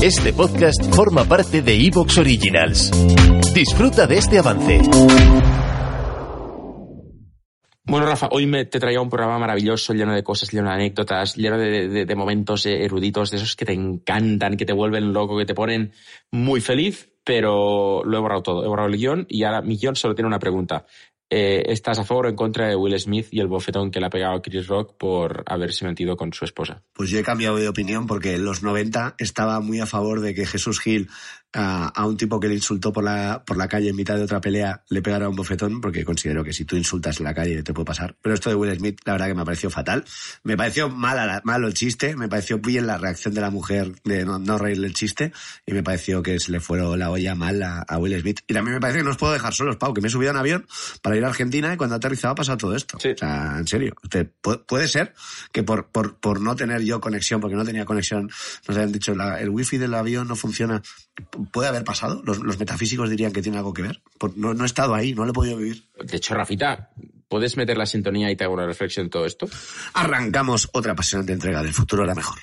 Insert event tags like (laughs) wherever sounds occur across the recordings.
Este podcast forma parte de Evox Originals. Disfruta de este avance. Bueno, Rafa, hoy me, te traía un programa maravilloso, lleno de cosas, lleno de anécdotas, lleno de, momentos eruditos, de esos que te encantan, que te vuelven loco, que te ponen muy feliz, pero lo he borrado todo. He borrado el guion y ahora mi guion solo tiene una pregunta. Eh, ¿Estás a favor o en contra de Will Smith y el bofetón que le ha pegado Chris Rock por haberse metido con su esposa? Pues yo he cambiado de opinión porque en los 90 estaba muy a favor de que Jesús Gil a, un tipo que le insultó por la, por la calle en mitad de otra pelea le pegara un bofetón, porque considero que si tú insultas en la calle te puede pasar. Pero esto de Will Smith, la verdad que me pareció fatal. Me pareció mal, malo el chiste, me pareció bien la reacción de la mujer de no, reírle el chiste, y me pareció que se le fue la olla mal a, Will Smith. Y también me parece que no os puedo dejar solos, Pau, que me he subido a un avión para ir a Argentina y cuando aterrizaba ha pasado todo esto. O sea, en serio. puede ser que por, por, por no tener yo conexión, porque no tenía conexión, nos habían dicho, el wifi del avión no funciona puede haber pasado. Los, metafísicos dirían que tiene algo que ver. No, no, he estado ahí, no lo he podido vivir. De hecho, Rafita, ¿puedes meter la sintonía y te hago una reflexión en todo esto? Arrancamos otra apasionante entrega del futuro era mejor.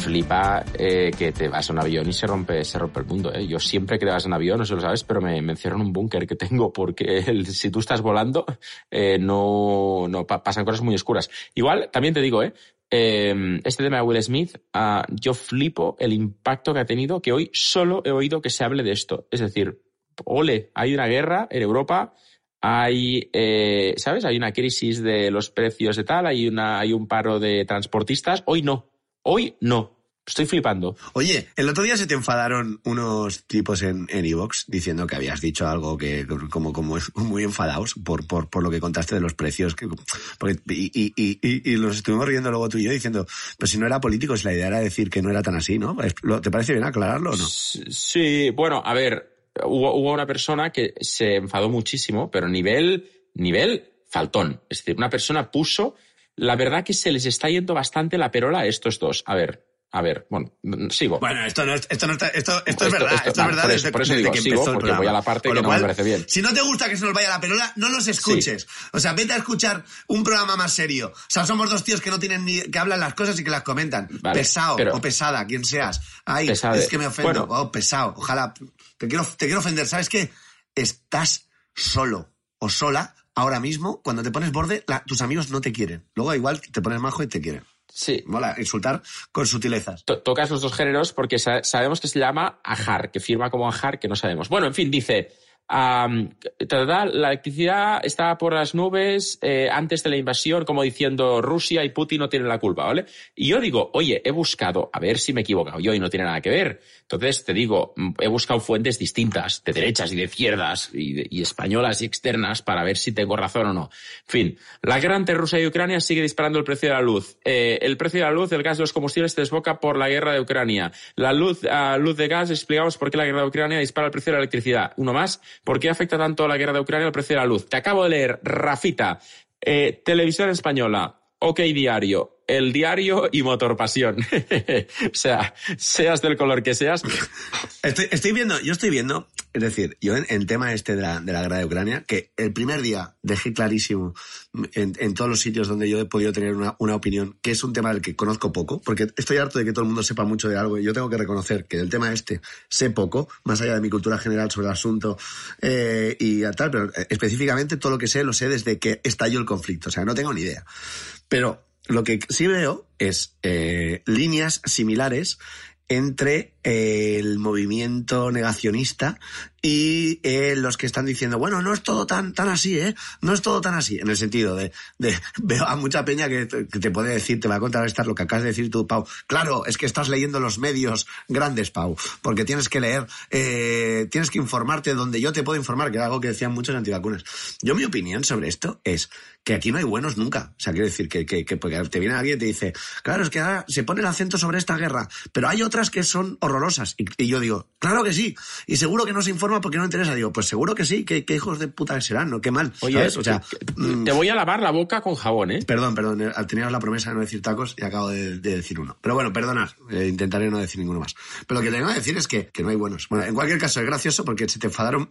Flipa eh, que te vas a un avión y se rompe, se rompe el mundo. ¿eh? Yo siempre que te vas a un avión, no sé lo sabes, pero me, me encierro en un búnker que tengo porque si tú estás volando, eh, no, no pasan cosas muy oscuras. Igual, también te digo, ¿eh? este tema de Will Smith, uh, yo flipo el impacto que ha tenido, que hoy solo he oído que se hable de esto. Es decir, ole, hay una guerra en Europa, hay, eh, ¿sabes? Hay una crisis de los precios de tal, hay, una, hay un paro de transportistas. Hoy no. Hoy no. Estoy flipando. Oye, el otro día se te enfadaron unos tipos en Evox diciendo que habías dicho algo que como, como muy enfadados por, por, por lo que contaste de los precios. Que, y, y, y, y, los estuvimos riendo luego tú y yo diciendo, pues si no era político, si la idea era decir que no era tan así, ¿no? ¿Te parece bien aclararlo o no? Sí, bueno, a ver, hubo, hubo una persona que se enfadó muchísimo, pero nivel, nivel faltón. Es decir, una persona puso la verdad que se les está yendo bastante la perola a estos dos. A ver, a ver, bueno, sigo. Bueno, esto no es, esto no está, esto, esto, es verdad, esto, es verdad. Por eso, por eso digo, sigo, porque voy a la parte que no me parece bien. Si no te gusta que se nos vaya la perola, no los escuches. O sea, vete a escuchar un programa más serio. O sea, somos dos tíos que no tienen ni, que hablan las cosas y que las comentan. pesado o pesada, quien seas. Ay, es que me ofendo. Oh, pesado. Ojalá. Te quiero, te quiero ofender. ¿Sabes qué? Estás solo o sola ahora mismo, cuando te pones borde, tus amigos no te quieren. Luego igual te pones majo y te quieren. Sí. Mola, insultar con sutilezas. tocas los dos géneros porque sabemos que se llama ajar, que firma como ajar, que no sabemos. Bueno, en fin, dice, la electricidad está por las nubes eh, antes de la invasión, como diciendo Rusia y Putin no tienen la culpa, ¿vale? Y yo digo, oye, he buscado, a ver si me he equivocado yo y no tiene nada que ver. Entonces te digo, mm, he buscado fuentes distintas, de derechas y de izquierdas, y, españolas y externas, para ver si tengo razón o no. En fin, la guerra entre Rusia y Ucrania sigue disparando el precio de la luz. Eh, el precio de la luz, el gas de los combustibles se desboca por la guerra de Ucrania. La luz, luz de gas, explicamos por qué la guerra de Ucrania dispara el precio de la electricidad. Uno más, ¿Por qué afecta tanto la guerra de Ucrania al precio de la luz? Te acabo de leer, Rafita, eh, televisión española, OK Diario, el diario y Motor Pasión. (laughs) o sea, seas del color que seas. Estoy, viendo, yo estoy viendo, es decir, yo en el tema este de la, de la, guerra de Ucrania, que el primer día dejé clarísimo en, todos los sitios donde yo he podido tener una, opinión, que es un tema del que conozco poco, porque estoy harto de que todo el mundo sepa mucho de algo y yo tengo que reconocer que del tema este sé poco, más allá de mi cultura general sobre el asunto eh, y tal, pero eh, específicamente todo lo que sé lo sé desde que estalló el conflicto, o sea, no tengo ni idea. Pero lo que sí veo es eh, líneas similares entre el movimiento negacionista y eh, los que están diciendo, bueno, no es todo tan, tan así, ¿eh? No es todo tan así, en el sentido de, (laughs) veo a mucha peña que te, puede decir, te va a contrarrestar lo que acabas de decir tú, Pau. Claro, es que estás leyendo los medios grandes, Pau, porque tienes que leer, eh, tienes que informarte donde yo te puedo informar, que es algo que decían muchos antivacunas. Yo mi opinión sobre esto es que aquí no hay buenos nunca. O sea, quiero decir que, que, que porque te viene alguien y te dice, claro, es que ahora se pone el acento sobre esta guerra, pero hay otras que son horrorosas. Y, yo digo, claro que sí. Y seguro que no se informa porque no interesa. Digo, pues seguro que sí. ¿Qué, hijos de puta serán? ¿no? Qué mal. Oye, O sea, mm, te voy a lavar la boca con jabón, ¿eh? Perdón, perdón. Eh, Tenías la promesa de no decir tacos y acabo de, decir uno. Pero bueno, perdona. Eh, intentaré no decir ninguno más. Pero lo que tengo que decir es que, que, no hay buenos. Bueno, en cualquier caso es gracioso porque se te enfadaron.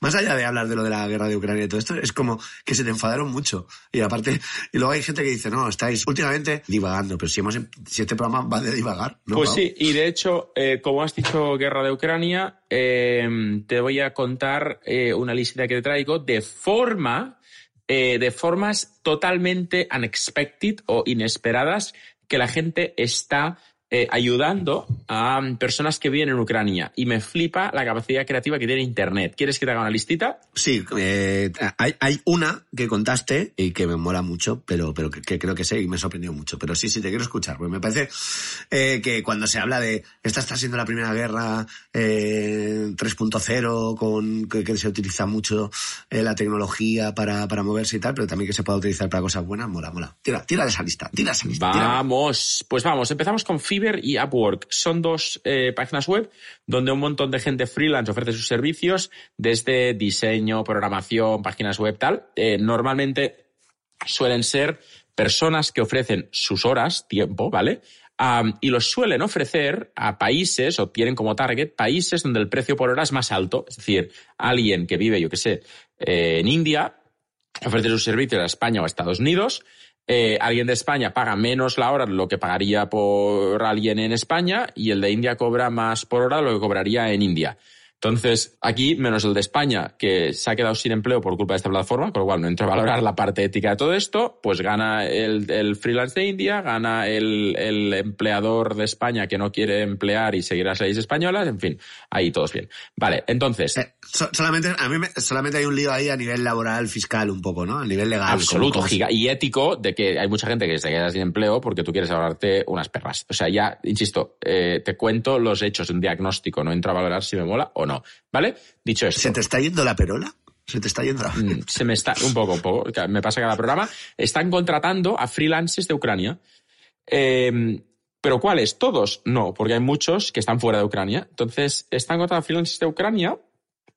más allá de hablar de lo de la guerra de Ucrania y todo esto, es como que se te enfadaron mucho. Y aparte, y luego hay gente que dice, no, estáis últimamente divagando. Pero si, hemos, si este programa va de divagar, ¿no? Pues sí, y de hecho, eh, como has dicho guerra de Ucrania, eh, te voy a contar eh, una lista que te traigo de forma, de formas totalmente unexpected o inesperadas que la gente está eh, ayudando a personas que viven en Ucrania y me flipa la capacidad creativa que tiene Internet. ¿Quieres que te haga una listita? Sí, eh, hay, hay, una que contaste y que me mola mucho, pero, pero que, creo que sé y me sorprendió mucho. Pero sí, sí, te quiero escuchar, porque me parece eh, que cuando se habla de esta está siendo la primera guerra 3.0, con que, se utiliza mucho la tecnología para, para moverse y tal, pero también que se pueda utilizar para cosas buenas, mola, mola. Tira, tira esa lista, tira esa lista. Vamos, pues vamos, empezamos con FIBA y Upwork. Son dos eh, páginas web donde un montón de gente freelance ofrece sus servicios desde diseño, programación, páginas web, tal. Eh, normalmente suelen ser personas que ofrecen sus horas, tiempo, ¿vale? y los suelen ofrecer a países, o tienen como target países donde el precio por hora es más alto. Es decir, alguien que vive, yo qué sé, eh, en India, ofrece sus servicios a España o a Estados Unidos, eh, alguien de España paga menos la hora de lo que pagaría por alguien en España y el de India cobra más por hora de lo que cobraría en India. Entonces, aquí, menos el de España, que se ha quedado sin empleo por culpa de esta plataforma, con lo cual no entra a valorar la parte ética de todo esto, pues gana el, freelance de India, gana el, empleador de España que no quiere emplear y seguir las leyes españolas, en fin, ahí todos bien. Vale, entonces... Eh, solamente, a mí solamente hay un lío ahí a nivel laboral, fiscal un poco, ¿no? A nivel legal. Absoluto, giga, y ético de que hay mucha gente que se queda sin empleo porque tú quieres ahorrarte unas perras. O sea, ya, insisto, eh, te cuento los hechos, un diagnóstico, no entra a valorar si me mola o no no. ¿Vale? Dicho esto. ¿Se te está yendo la perola? Se te está yendo la... Mm, se me está, un poco, un poco. Me pasa cada programa. Están contratando a freelancers de Ucrania. Em, ¿Pero cuáles? ¿Todos? No, porque hay muchos que están fuera de Ucrania. Entonces, están contratando a freelancers de Ucrania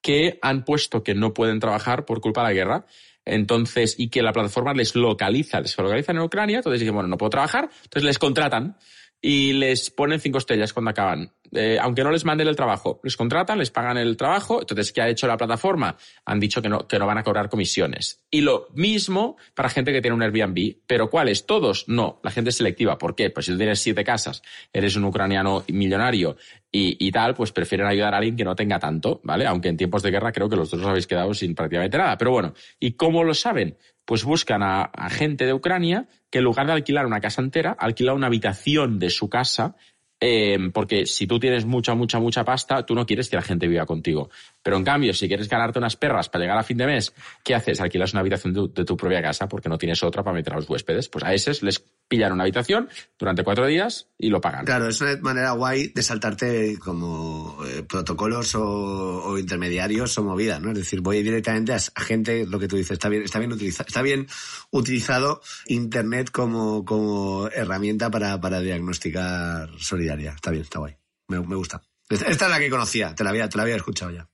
que han puesto que no pueden trabajar por culpa de la guerra. Entonces, y que la plataforma les localiza, les localizan en Ucrania, entonces dicen, bueno, no puedo trabajar, entonces les contratan y les ponen cinco estrellas cuando acaban. Eh, aunque no les manden el trabajo, les contratan, les pagan el trabajo, entonces, ¿qué ha hecho la plataforma? Han dicho que no, que no van a cobrar comisiones. Y lo mismo para gente que tiene un Airbnb, pero ¿cuáles? ¿Todos? No, la gente es selectiva. ¿Por qué? Pues si tú tienes siete casas, eres un ucraniano millonario y, tal, pues prefieren ayudar a alguien que no tenga tanto, ¿vale? Aunque en tiempos de guerra creo que los dos os habéis quedado sin prácticamente nada. Pero bueno, ¿y cómo lo saben? Pues buscan a, a gente de Ucrania que en lugar de alquilar una casa entera, alquila una habitación de su casa eh, porque si tú tienes mucha, mucha, mucha pasta, tú no quieres que la gente viva contigo. Pero en cambio, si quieres ganarte unas perras para llegar a fin de mes, ¿qué haces? Alquilas una habitación de tu, propia casa porque no tienes otra para meter a los huéspedes. Pues a esos les pillan una habitación durante cuatro días y lo pagan. Claro, es una manera guay de saltarte como eh, protocolos o, intermediarios o movidas, ¿no? Es decir, voy directamente a, gente, lo que tú dices, está bien, está bien utilizado, está bien utilizado Internet como, como herramienta para, para diagnosticar solidaridad. Está bien, está guay. me gusta. Esta es la que conocía, te la había, te la había escuchado ya.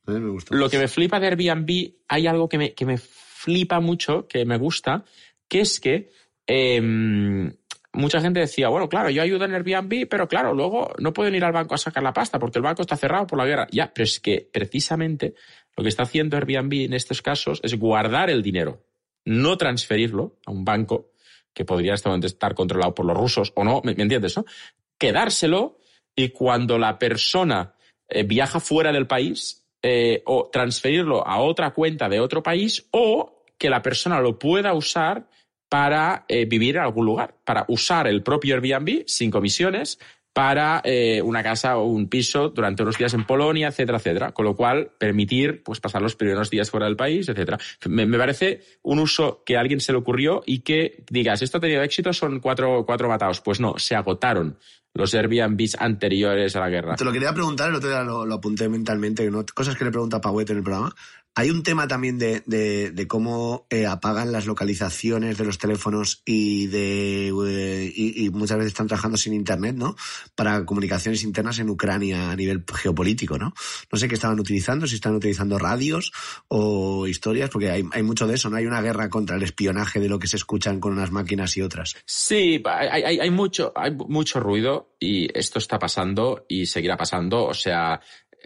Lo que me flipa de Airbnb, hay algo que me, que me flipa mucho, que me gusta, que es que em, mucha gente decía, bueno, claro, yo ayudo en Airbnb, pero claro, luego no pueden ir al banco a sacar la pasta porque el banco está cerrado por la guerra. Ya, pero es que precisamente lo que está haciendo Airbnb en estos casos es guardar el dinero, no transferirlo a un banco que podría estar controlado por los rusos o no, ¿me, entiendes? No? Quedárselo y cuando la persona eh, viaja fuera del país, eh, o transferirlo a otra cuenta de otro país, o que la persona lo pueda usar para eh, vivir en algún lugar, para usar el propio Airbnb sin comisiones para una casa o un piso durante unos días en Polonia, etcétera, etcétera. Con lo cual, permitir pues, pasar los primeros días fuera del país, etcétera. Me, parece un uso que a alguien se le ocurrió y que digas, esto ha tenido éxito, son cuatro, cuatro matados. Pues no, se agotaron los Airbnbs anteriores a la guerra. Te lo quería preguntar, el otro día lo, apunté mentalmente, cosas que le pregunta a Pauet en el programa. Hay un tema también de, de, cómo eh, apagan las localizaciones de los teléfonos y de eh, y, muchas veces están trabajando sin internet, ¿no? Para comunicaciones internas en Ucrania a nivel geopolítico, ¿no? No sé qué estaban utilizando, si están utilizando radios o historias, porque hay, hay mucho de eso, ¿no? Hay una guerra contra el espionaje de lo que se escuchan con unas máquinas y otras. Sí, hay, hay, hay mucho, hay mucho ruido y esto está pasando y seguirá pasando. O sea,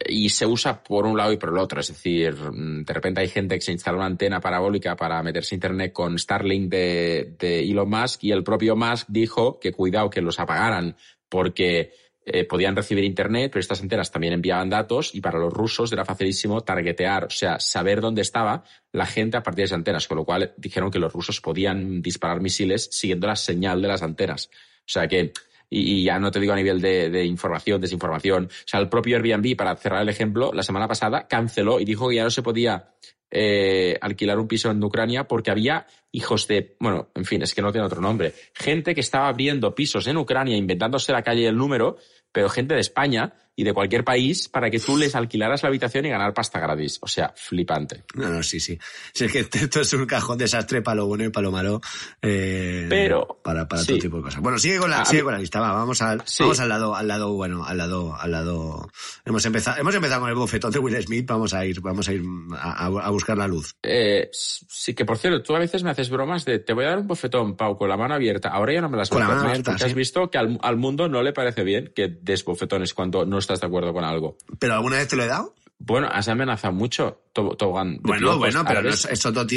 y se usa por un lado y por el otro. Es decir, mm, de repente hay gente que se instala una antena parabólica para meterse a internet con Starlink de, Elon Musk y el propio Musk dijo que cuidado que los apagaran porque eh, podían recibir internet, pero estas antenas también enviaban datos y para los rusos era facilísimo targetear, o sea, saber dónde estaba la gente a partir de esas antenas, con lo cual dijeron que los rusos podían disparar misiles siguiendo la señal de las antenas. O sea que y, ya no te digo a nivel de, información, desinformación. O sea, el propio Airbnb, para cerrar el ejemplo, la semana pasada canceló y dijo que ya no se podía eh, alquilar un piso en Ucrania porque había hijos de, bueno, en fin, es que no tiene otro nombre, gente que estaba abriendo pisos en Ucrania inventándose la calle y el número, pero gente de España y de cualquier país para que tú les alquilaras la habitación y ganar pasta gratis. O sea, flipante. No, no, sí, sí. es que (laughs) esto es un cajón desastre para lo bueno y para lo malo. Eh, Pero. Para, para todo tipo de cosas. Bueno, sigue con la, sigue con la lista, va, vamos al, vamos al lado, al lado, bueno, al lado, al lado. Hemos empezado, hemos empezado con el bofetón de Will Smith, vamos a ir, vamos a ir a, buscar la luz. Eh, sí, que por cierto, tú a veces me haces bromas de te voy a dar un bofetón, Pau, con la mano abierta. Ahora ya no me las Con la mano abierta. Porque has visto que al, al mundo no le parece bien que des bofetones cuando no estás de acuerdo con algo. ¿Pero alguna vez te lo he dado? Bueno, has amenazado mucho. Bueno, bueno, pero es, otro,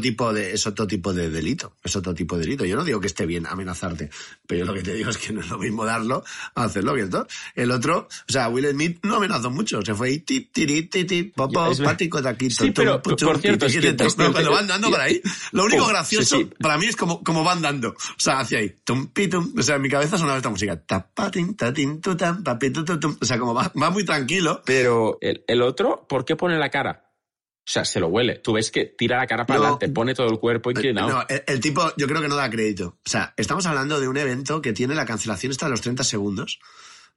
tipo de, es otro tipo de delito. Es otro tipo de delito. Yo no digo que esté bien amenazarte, pero yo lo que te digo es que no es lo mismo darlo a hacerlo, ¿cierto? El otro, o sea, Will Smith no amenazó mucho. Se fue ahí, tip, tiri, tip, popo, pático, taquito. Sí, pero por cierto, es que... Cuando van dando por ahí, lo único gracioso para mí es como, como van dando. O sea, hacia ahí, tum, pitum. O sea, en mi cabeza sonaba esta música. Tapatin, tatin, tutam, O sea, como va, va muy tranquilo. Pero el, el otro, ¿por qué pone la cara? O sea, se lo huele. Tú ves que tira la cara para adelante, pone todo el cuerpo inclinado. No, el, tipo yo creo que no da crédito. O sea, estamos hablando de un evento que tiene la cancelación hasta los 30 segundos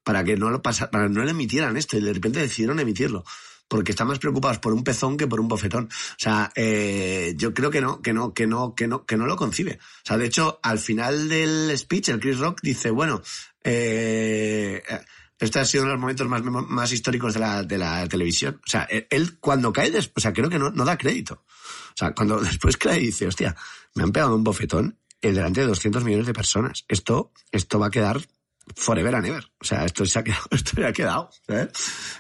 para que no lo pasa, para no le emitieran esto y de repente decidieron emitirlo. Porque están más preocupados por un pezón que por un bofetón. O sea, eh, yo creo que no, que no, que no, que no, que no lo concibe. O sea, de hecho, al final del speech, el Chris Rock dice, bueno, eh, este ha sido uno de los momentos más, más históricos de la, de la televisión. O sea, él, cuando cae, o sea, creo que no, no da crédito. O sea, cuando (laughs) después cae y dice, hostia, me han pegado un bofetón delante de 200 millones de personas. Esto, esto va a quedar forever and ever. O sea, esto se ha quedado, (laughs) esto se ha quedado.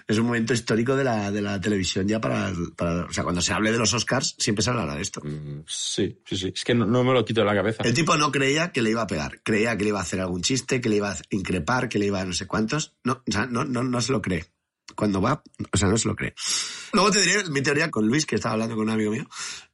Es un momento histórico de la, de la televisión ya para, para, O sea, cuando se hable de los Oscars, siempre se hablará de esto. Mm, sí, sí, sí. Es que no, me lo quito de la cabeza. El tipo no creía que le iba a pegar. Creía que le iba a hacer algún chiste, que le iba a increpar, que le iba a no sé cuántos. No, o sea, no, no, no se lo cree. Cuando va, o sea, no se lo cree. Luego te diré mi teoría con Luis, que estaba hablando con un amigo mío,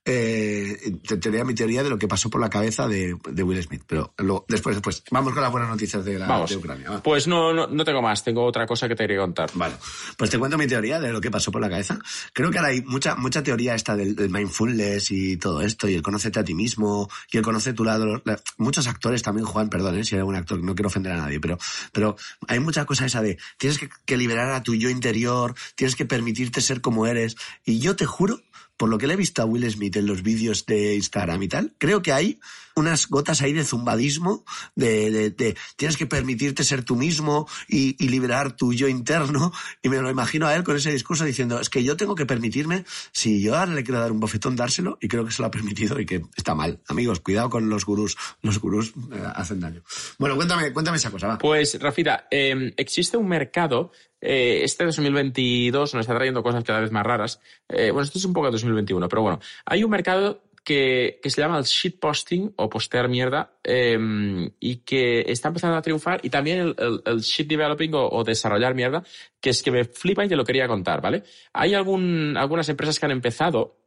eh, te tenía mi teoría de lo que pasó por la cabeza de, de Will Smith. Pero después, después. Vamos con las buenas noticias de, la, de Ucrania. Pues no, no, no, tengo más, tengo otra cosa que te quería contar. Vale. Pues te cuento mi teoría de lo que pasó por la cabeza. Creo que ahora hay mucha, mucha teoría esta del, mindfulness y todo esto, y el conocerte a ti mismo, y el conocer tu lado. muchos actores también juegan, perdón, ¿eh? si hay algún actor, no quiero ofender a nadie, pero, pero hay mucha cosa esa de tienes que, que liberar a tu yo interior, tienes que permitirte ser como eres. Y yo te juro por lo que le he visto a Will Smith en los vídeos de Instagram y tal, creo que hay unas gotas ahí de zumbadismo, de, de, tienes que permitirte ser tú mismo y, liberar tu yo interno. (laughs) Y me lo imagino a él con ese discurso diciendo, es que yo tengo que permitirme, si yo ahora le quiero dar un bofetón, dárselo, y creo que se lo ha permitido y que está mal. Amigos, cuidado con los gurús. Los gurús eh, hacen daño. Bueno, cuéntame, cuéntame esa cosa, va. Pues, Rafita, em, existe un mercado eh, este 2022 nos está trayendo cosas cada vez más raras. Eh, bueno, esto es un poco de 2021, pero bueno, hay un mercado que, se llama el shitposting o postear mierda em, y que está empezando a triunfar y también el, el, developing o, desarrollar mierda, que es que me flipa y te lo quería contar, ¿vale? Hay algunas empresas que han empezado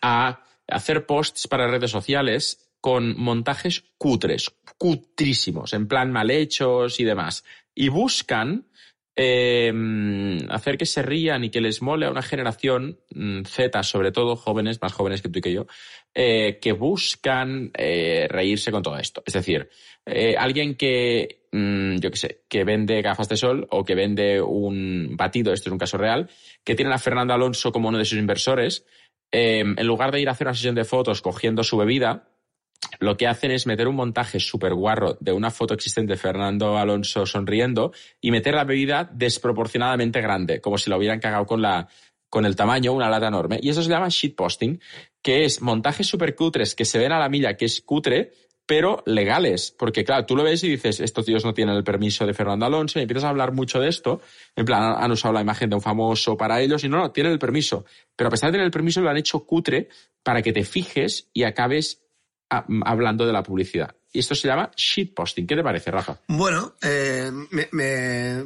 a hacer posts para redes sociales con montajes cutres, cutrísimos, en plan mal hechos y demás. Y buscan eh, hacer que se rían y que les mole a una generación mm, Z, sobre todo jóvenes, más jóvenes que tú y que yo, eh, que buscan eh, reírse con todo esto. Es decir, eh, alguien que, mm, yo qué sé, que vende gafas de sol o que vende un batido, esto es un caso real, que tienen a Fernando Alonso como uno de sus inversores, eh, en lugar de ir a hacer una sesión de fotos cogiendo su bebida, lo que hacen es meter un montaje súper guarro de una foto existente de Fernando Alonso sonriendo y meter la bebida desproporcionadamente grande, como si lo hubieran cagado con, la, con el tamaño, una lata enorme. Y eso se llama shitposting, que es montajes súper cutres que se ven a la milla que es cutre, pero legales. Porque, claro, tú lo ves y dices, estos tíos no tienen el permiso de Fernando Alonso, y empiezas a hablar mucho de esto. En plan, han usado la imagen de un famoso para ellos, y no, no, tienen el permiso. Pero a pesar de tener el permiso, lo han hecho cutre para que te fijes y acabes hablando de la publicidad. Y esto se llama shitposting. ¿Qué te parece, Rafa? Bueno, eh, me, me,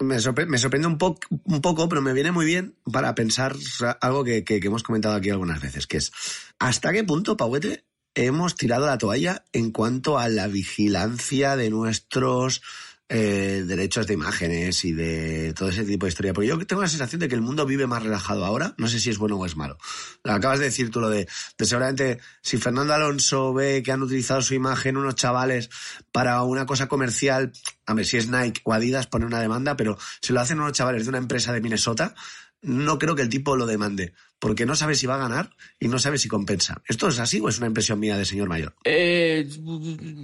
me sorpre- me sorprende un, po- un poco, pero me viene muy bien para pensar algo que, que- que hemos comentado aquí algunas veces, que es ¿hasta qué punto, Pauete, hemos tirado la toalla en cuanto a la vigilancia de nuestros eh, derechos de imágenes y de todo ese tipo de historia? Porque yo tengo la sensación de que el mundo vive más relajado ahora, no sé si es bueno o es malo. Acabas de decir tú lo de, de seguramente si Fernando Alonso ve que han utilizado su imagen unos chavales para una cosa comercial, a ver si es Nike o Adidas pone una demanda, pero si lo hacen unos chavales de una empresa de Minnesota, no creo que el tipo lo demande, porque no sabe si va a ganar y no sabe si compensa. ¿Esto es así o es una impresión mía de señor mayor? Eh,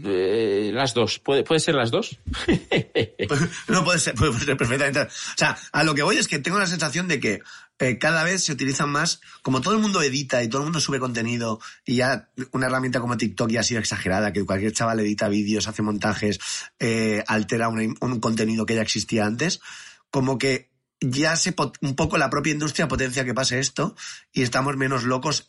eh, las dos. ¿Puede, ¿Puede ser las dos? (laughs) No puede ser, puede ser perfectamente. O sea, a lo que voy es que tengo la sensación de que eh, cada vez se utilizan más, como todo el mundo edita y todo el mundo sube contenido y ya una herramienta como TikTok ya ha sido exagerada, que cualquier chaval edita vídeos, hace montajes, eh, altera un contenido que ya existía antes, como que ya se un poco la propia industria potencia que pase esto y estamos menos locos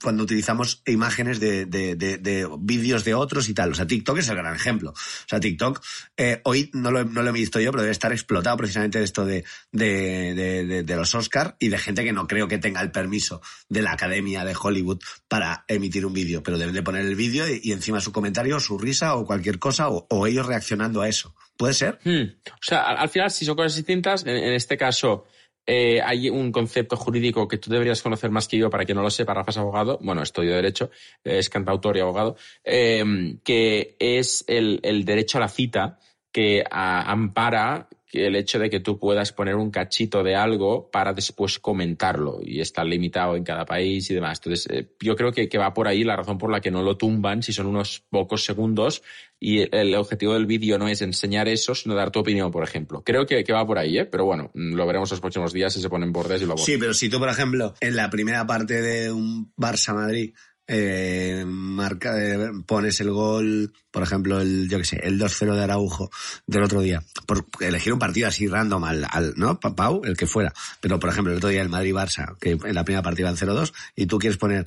cuando utilizamos imágenes de, de, de, de vídeos de otros y tal. O sea, TikTok es el gran ejemplo. O sea, TikTok, eh, hoy no lo, no lo he visto yo, pero debe estar explotado precisamente de esto de, de, los Oscar y de gente que no creo que tenga el permiso de la Academia de Hollywood para emitir un vídeo, pero deben de poner el vídeo y, encima su comentario, su risa o cualquier cosa, o, o ellos reaccionando a eso. ¿Puede ser? Hmm. O sea, al, al final, si son cosas distintas, este caso eh, hay un concepto jurídico que tú deberías conocer más que yo para que no lo sepa, Rafa es abogado, bueno, estudio Derecho, es cantautor y abogado, eh, que es el, derecho a la cita que ampara el hecho de que tú puedas poner un cachito de algo para después comentarlo y está limitado en cada país y demás. Entonces, eh, yo creo que, que va por ahí la razón por la que no lo tumban si son unos pocos segundos y el, objetivo del vídeo no es enseñar eso, sino dar tu opinión, por ejemplo. Creo que, que va por ahí, ¿eh? pero bueno, mm, lo veremos los próximos días si se ponen bordes y lo Sí, pero si tú, por ejemplo, en la primera parte de un Barça-Madrid eh, marca, eh, pones el gol, por ejemplo, el, yo qué sé, el 2-0 de Araujo del otro día, por elegir un partido así random al, al ¿no? Pa- Pau, el que fuera. Pero, por ejemplo, el otro día el Madrid-Barça, que en la primera partida iban 0-2, y tú quieres poner,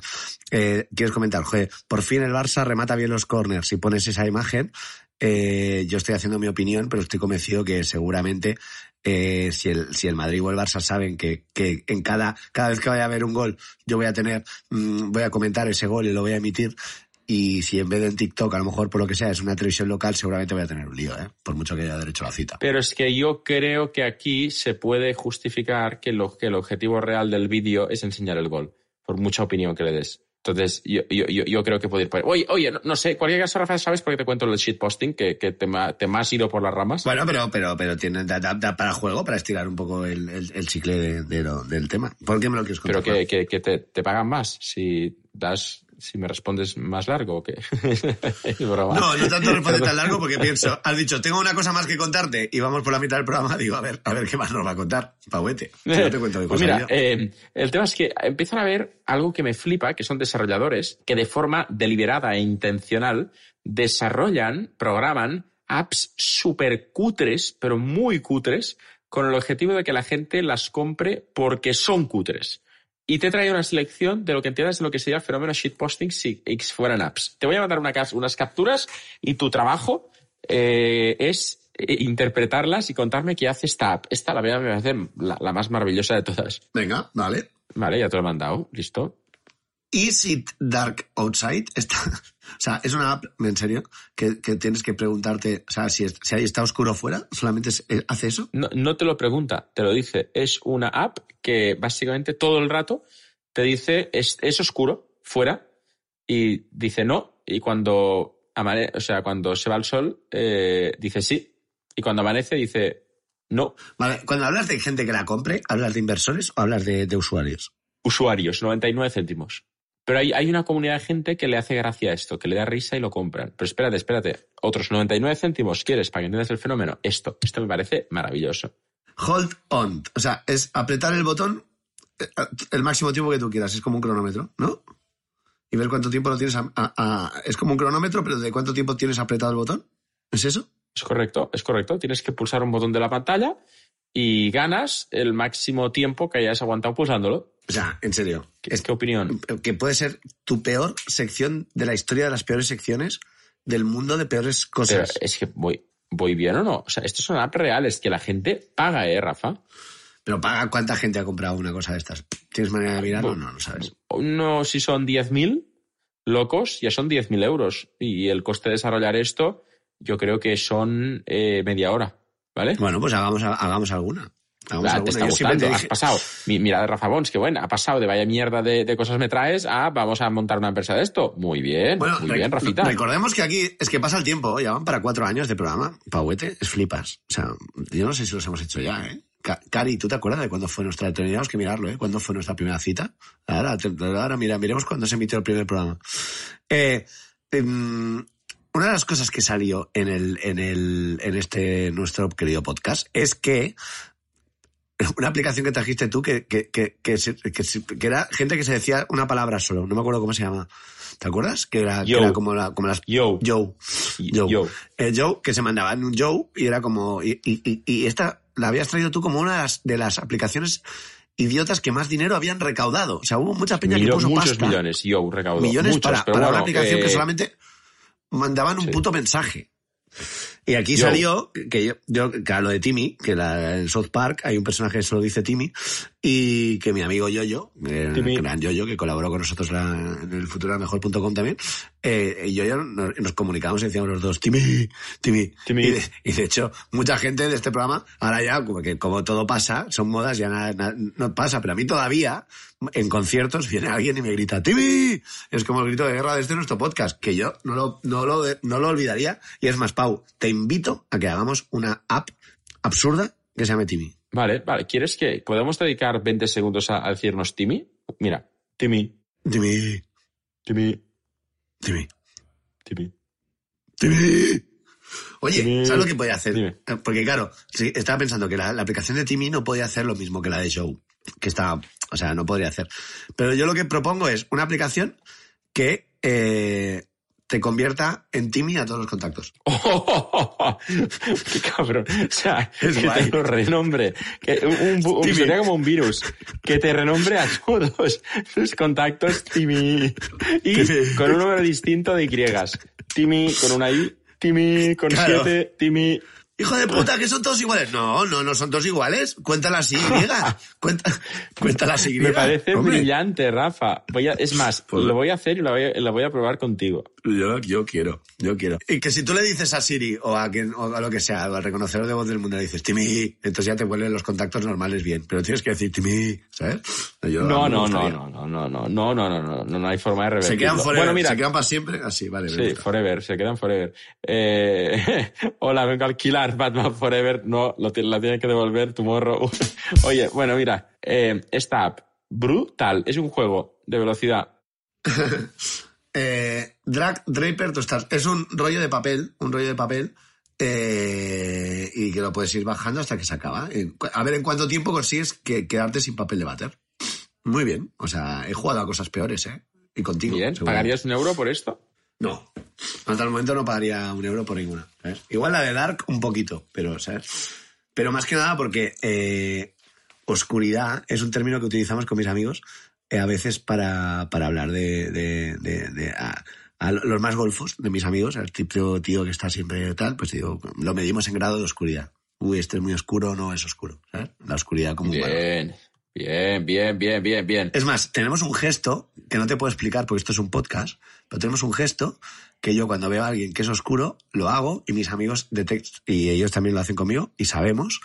eh, quieres comentar, joder, por fin el Barça remata bien los corners, y pones esa imagen, eh, yo estoy haciendo mi opinión, pero estoy convencido que seguramente eh, si, el, si el Madrid o el Barça saben que, que en cada, cada vez que vaya a haber un gol, yo voy a tener, mm, voy a comentar ese gol y lo voy a emitir. Y si en vez de en TikTok, a lo mejor por lo que sea, es una televisión local, seguramente voy a tener un lío, ¿eh? Por mucho que haya derecho a la cita. Pero es que yo creo que aquí se puede justificar que, lo, que el objetivo real del vídeo es enseñar el gol, por mucha opinión que le des. Entonces, yo, yo, yo, creo que puede ir por ahí. Oye, oye, no, no sé, cualquier caso, Rafa, ¿sabes por qué te cuento el shitposting? Que, que te, ma- te me has ido por las ramas. Bueno, pero, pero, pero tiene, da- da para juego, para estirar un poco el, el, el chicle de, de lo- del tema. ¿Por qué me lo quieres contar? pero que, que, que te, te pagan más si das, si me respondes más largo o qué. (laughs) No, no tanto responde tan largo porque (laughs) pienso, has dicho, tengo una cosa más que contarte y vamos por la mitad del programa, digo, a ver, a ver qué más nos va a contar, Pauete. Si no te cuento de Pues cosas mira, eh, el tema es que empiezan a ver algo que me flipa, que son desarrolladores que de forma deliberada e intencional desarrollan, programan apps súper cutres, pero muy cutres, con el objetivo de que la gente las compre porque son cutres. Y te trae una selección de lo que entiendas de lo que sería el fenómeno shitposting si X fueran apps. Te voy a mandar una unas capturas y tu trabajo eh, es eh, interpretarlas y contarme qué hace esta app. Esta, la verdad, me parece la, la más maravillosa de todas. Venga, vale. Vale, ya te lo he mandado. Listo. Is it dark outside? Esta, O sea, es una app, en serio, que, que tienes que preguntarte, o sea, si, es- si ahí está oscuro fuera, solamente es- eh, hace eso. No, no te lo pregunta, te lo dice. Es una app que básicamente todo el rato te dice es, es oscuro fuera y dice no y cuando amane o sea cuando se va el sol eh, dice sí y cuando amanece dice no. Vale, cuando hablas de gente que la compre, ¿hablas de inversores o hablas de, de usuarios? Usuarios, 99 céntimos. Pero hay, hay una comunidad de gente que le hace gracia esto, que le da risa y lo compran. Pero espérate, espérate. Otros 99 céntimos quieres para que entiendas el fenómeno. Esto, esto me parece maravilloso. Hold on. O sea, es apretar el botón eh, el máximo tiempo que tú quieras. Es como un cronómetro, ¿no? Y ver cuánto tiempo lo tienes a, a- a- Es como un cronómetro, pero ¿de cuánto tiempo tienes apretado el botón? ¿Es eso? Es correcto, es correcto. Tienes que pulsar un botón de la pantalla y ganas el máximo tiempo que hayas aguantado pulsándolo. O sea, en serio. ¿Qué, qué opinión? que puede ser tu peor sección de la historia de las peores secciones del mundo de peores Pero cosas. es que voy, voy bien o no. O sea, esto son apps reales que la gente paga, ¿eh, Rafa? Pero paga cuánta gente ha comprado una cosa de estas. ¿Tienes manera de mirarlo? No, no sabes. No, si son 10.000 locos, ya son 10.000 euros. Y el coste de desarrollar esto, yo creo que son eh, media hora, ¿vale? Bueno, pues hagamos, hagamos alguna. Hagamos Ah, te está Yo gustando, has dije- pasado. Mi- Mira de Rafa Bons, que bueno, ha pasado de vaya mierda de, de cosas me traes a vamos a montar una empresa de esto. Muy bien, Bueno, muy bien, Rafita. recordemos que aquí es que pasa el tiempo, ya van para cuatro años de programa. Pauete, es flipas. O sea, yo no sé si los hemos hecho ya, ¿eh? Ca- Cari, ¿tú te acuerdas de cuándo fue nuestra... Teníamos que mirarlo, ¿eh? ¿Cuándo fue nuestra primera cita? Ahora, ahora mira, miremos cuándo se emitió el primer programa. Eh, em, una de las cosas que salió en, el, en, el, en este nuestro querido podcast es que (laughs) una aplicación que trajiste tú que, que, que, que, era gente que se decía una palabra solo, no me acuerdo cómo se llama. ¿Te acuerdas? Que era, como, la, como las... Yo. Joe. Joe. Yo. El Joe, que se mandaba en un Joe y era como... Y, y, y- y esta la habías traído tú como una de las, de las aplicaciones idiotas que más dinero habían recaudado. O sea, hubo mucha peña que puso muchos pasta. millones. Yo recaudó. Millones muchos, para, para una aplicación que eh, solamente mandaban un sí. puto mensaje. Y aquí Yo. salió que yo, yo que a lo de Timmy, que la, en South Park hay un personaje que solo dice Timmy, y que mi amigo Yoyo, el gran Yoyo, que colaboró con nosotros la- en el futuro mejor.com también, eh, y Yoyo nos, nos comunicamos y decíamos los dos, Timmy, Timmy. Timmy. Y, de, y de hecho, mucha gente de este programa, ahora ya, como que como todo pasa, son modas, ya nada, nada- no pasa, pero a mí todavía, en conciertos, viene alguien y me grita, Timmy. Es como el grito de guerra desde nuestro podcast, que yo no lo, no lo, no lo olvidaría. Y es más, Pau, te invito a que hagamos una app absurda que se llame Timmy. Vale, vale. ¿Quieres que podemos dedicar 20 segundos a, a decirnos Timmy? Mira, Timmy, Timmy, Timmy, Timmy, Timmy. Timmy. Oye, Timmy. ¿sabes lo que podía hacer? Dime. Eh, Porque claro, estaba pensando que la, la aplicación de Timmy no podía hacer lo mismo que la de Show, que está, o sea, no podría hacer. Pero yo lo que propongo es una aplicación que eh, te convierta en Timmy a todos los contactos. (laughs) ¡Qué cabrón! O sea, Es que guay. te lo renombre. Que un, un- un- Timmy. sería como un virus. Que te renombre a todos tus contactos Timmy. Y Timmy. con un número distinto de Y. Timmy con una I. Timmy con Claro. siete. Timmy. Hijo de puta, que son todos iguales. No, no, no son todos iguales. Cuéntalas (laughs) Y. Cuenta, cuéntalas Y. Me parece Hombre, brillante, Rafa. Voy a, es más, Pues- lo voy a hacer y lo voy a, lo voy a probar contigo. Yo, yo quiero, yo quiero. Y que si tú le dices a Siri o a quien, o a lo que sea, o al reconocedor de voz del mundo, le dices Timmy, entonces ya te vuelven los contactos normales bien. Pero tienes que decir Timmy, ¿sabes? Yo- No, no, no, no, no, no, no, no, no, no, no, no, no hay forma de revertirlo. Se quedan forever, Bueno, mira, se quedan para siempre, así, vale. me Sí. Forever, se quedan Forever. Eh, (laughs) hola, vengo a alquilar Batman Forever. No, lo, la tiene que devolver tu morro. (laughs) Oye, bueno, mira, eh, esta app, brutal, es un juego de velocidad. (laughs) Eh, Drag Draper to Stars. Es un rollo de papel, un rollo de papel, eh, y que lo puedes ir bajando hasta que se acaba. A ver en cuánto tiempo consigues que, quedarte sin papel de váter. Muy bien. O sea, he jugado a cosas peores, ¿eh? Y contigo. Bien. ¿pagarías un euro por esto? No. Hasta el momento no pagaría un euro por ninguna. ¿sabes? Igual la de Dark un poquito, pero, ¿sabes? Pero más que nada porque eh, oscuridad es un término que utilizamos con mis amigos eh, a veces para, para hablar de, de, de- de- a, a los más golfos de mis amigos, el tipo tío que está siempre tal, pues digo, lo medimos en grado de oscuridad. Uy, este es muy oscuro, no es oscuro. ¿sabes? La oscuridad como un valor. Bien, Bien, bien, bien, bien, bien. Es más, tenemos un gesto que no te puedo explicar porque esto es un podcast, pero tenemos un gesto que yo cuando veo a alguien que es oscuro, lo hago y mis amigos detectan, y ellos también lo hacen conmigo, y sabemos,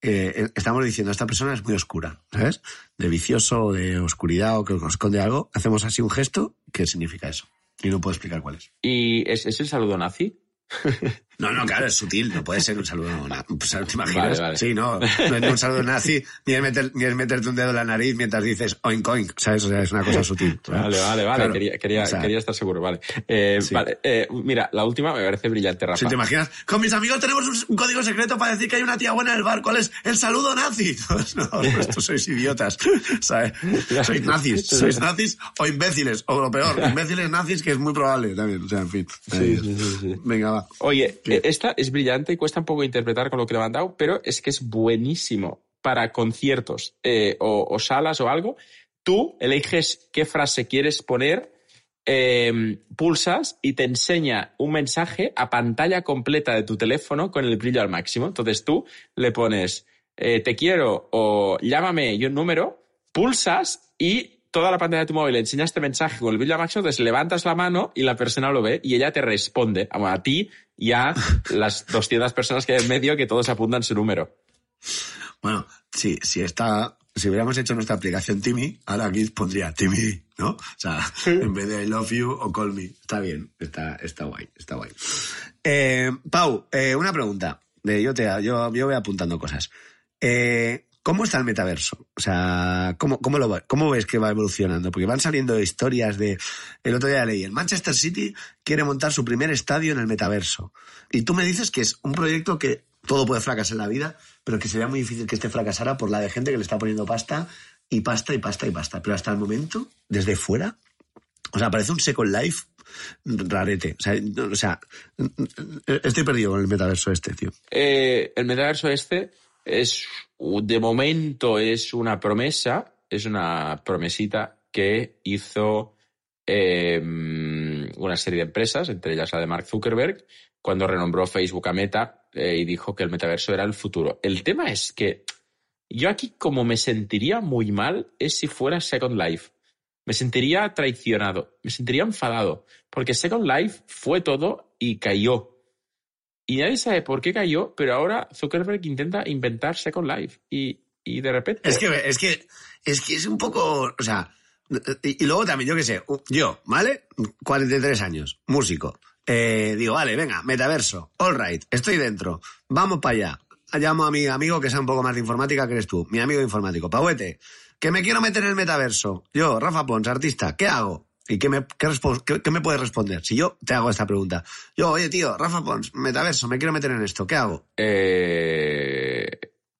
eh, estamos diciendo, esta persona es muy oscura, ¿sabes? De vicioso, de oscuridad o que esconde algo, hacemos así un gesto que significa eso. Y no puedo explicar cuál es. ¿Y es, es el saludo nazi? (laughs) No, no, claro, es sutil, no puede ser un saludo nazi. Pues, ¿Te imaginas? Vale, vale. Sí, no, no es un saludo nazi, ni es, meter- ni es meterte un dedo en la nariz mientras dices oink oink, ¿sabes? O sea, es una cosa sutil. Vale, vale, vale. Claro. Quería, quería, O sea, quería estar seguro, vale. Eh, Sí. vale eh, mira, la última me parece brillante, Rafa. Si te imaginas, con mis amigos tenemos un, código secreto para decir que hay una tía buena en el bar. ¿Cuál es? El saludo nazi. (laughs) No, no, estos sois idiotas. ¿sabes? Sois nazis. Sois nazis o imbéciles. O lo peor, (laughs) imbéciles nazis, que es muy probable también. O sea, en fin. Sí, sí, sí, sí. Venga, va. Oye, Eh, esta es brillante y cuesta un poco interpretar con lo que le han dado, pero es que es buenísimo para conciertos eh, o, salas o algo. Tú eliges qué frase quieres poner, eh, pulsas y te enseña un mensaje a pantalla completa de tu teléfono con el brillo al máximo. Entonces tú le pones eh, te quiero o llámame y un número, pulsas y toda la pantalla de tu móvil enseña este mensaje con el al máximo, entonces levantas la mano y la persona lo ve y ella te responde a, a ti y a (laughs) las 200 personas que hay en medio que todos apuntan su número. Bueno, sí, si está, si hubiéramos hecho nuestra aplicación Timmy, ahora aquí pondría Timmy, ¿no? O sea, en vez de I love you o call me. Está bien, está, está guay, está guay. Eh, Pau, eh, una pregunta. Eh, yo, te, yo, yo voy apuntando cosas. Eh, ¿Cómo está el metaverso? O sea, ¿cómo, cómo, lo, va- ¿cómo ves que va evolucionando? Porque van saliendo historias de... El otro día leí, el Manchester City quiere montar su primer estadio en el metaverso. Y tú me dices que es un proyecto que todo puede fracasar en la vida, pero que sería muy difícil que este fracasara por la de gente que le está poniendo pasta y pasta y pasta y pasta. Pero hasta el momento, desde fuera, o sea, parece un Second Life rarete. O sea, no- o sea, estoy perdido con el metaverso este, tío. Eh, el metaverso este es, de momento, es una promesa, es una promesita que hizo eh, una serie de empresas, entre ellas la de Mark Zuckerberg, cuando renombró Facebook a Meta eh, y dijo que el metaverso era el futuro. El tema es que yo aquí como me sentiría muy mal es si fuera Second Life. Me sentiría traicionado, me sentiría enfadado, porque Second Life fue todo y cayó. Y nadie sabe por qué cayó, pero ahora Zuckerberg intenta inventar Second Life. Y, y de repente... Es que, es que, es que es un poco, o sea, y, luego también, yo qué sé, yo, ¿vale? 43 años, músico. Eh, digo, vale, venga, metaverso, all right, estoy dentro, vamos para allá. Llamo a mi amigo que sea un poco más de informática que eres tú, mi amigo informático, Pauete, que me quiero meter en el metaverso. Yo, Rafa Pons, artista, ¿qué hago? ¿Y qué me, qué, qué- qué me puedes responder? Si yo te hago esta pregunta. Yo, oye, tío, Rafa Pons, metaverso, me quiero meter en esto, ¿qué hago? Eh,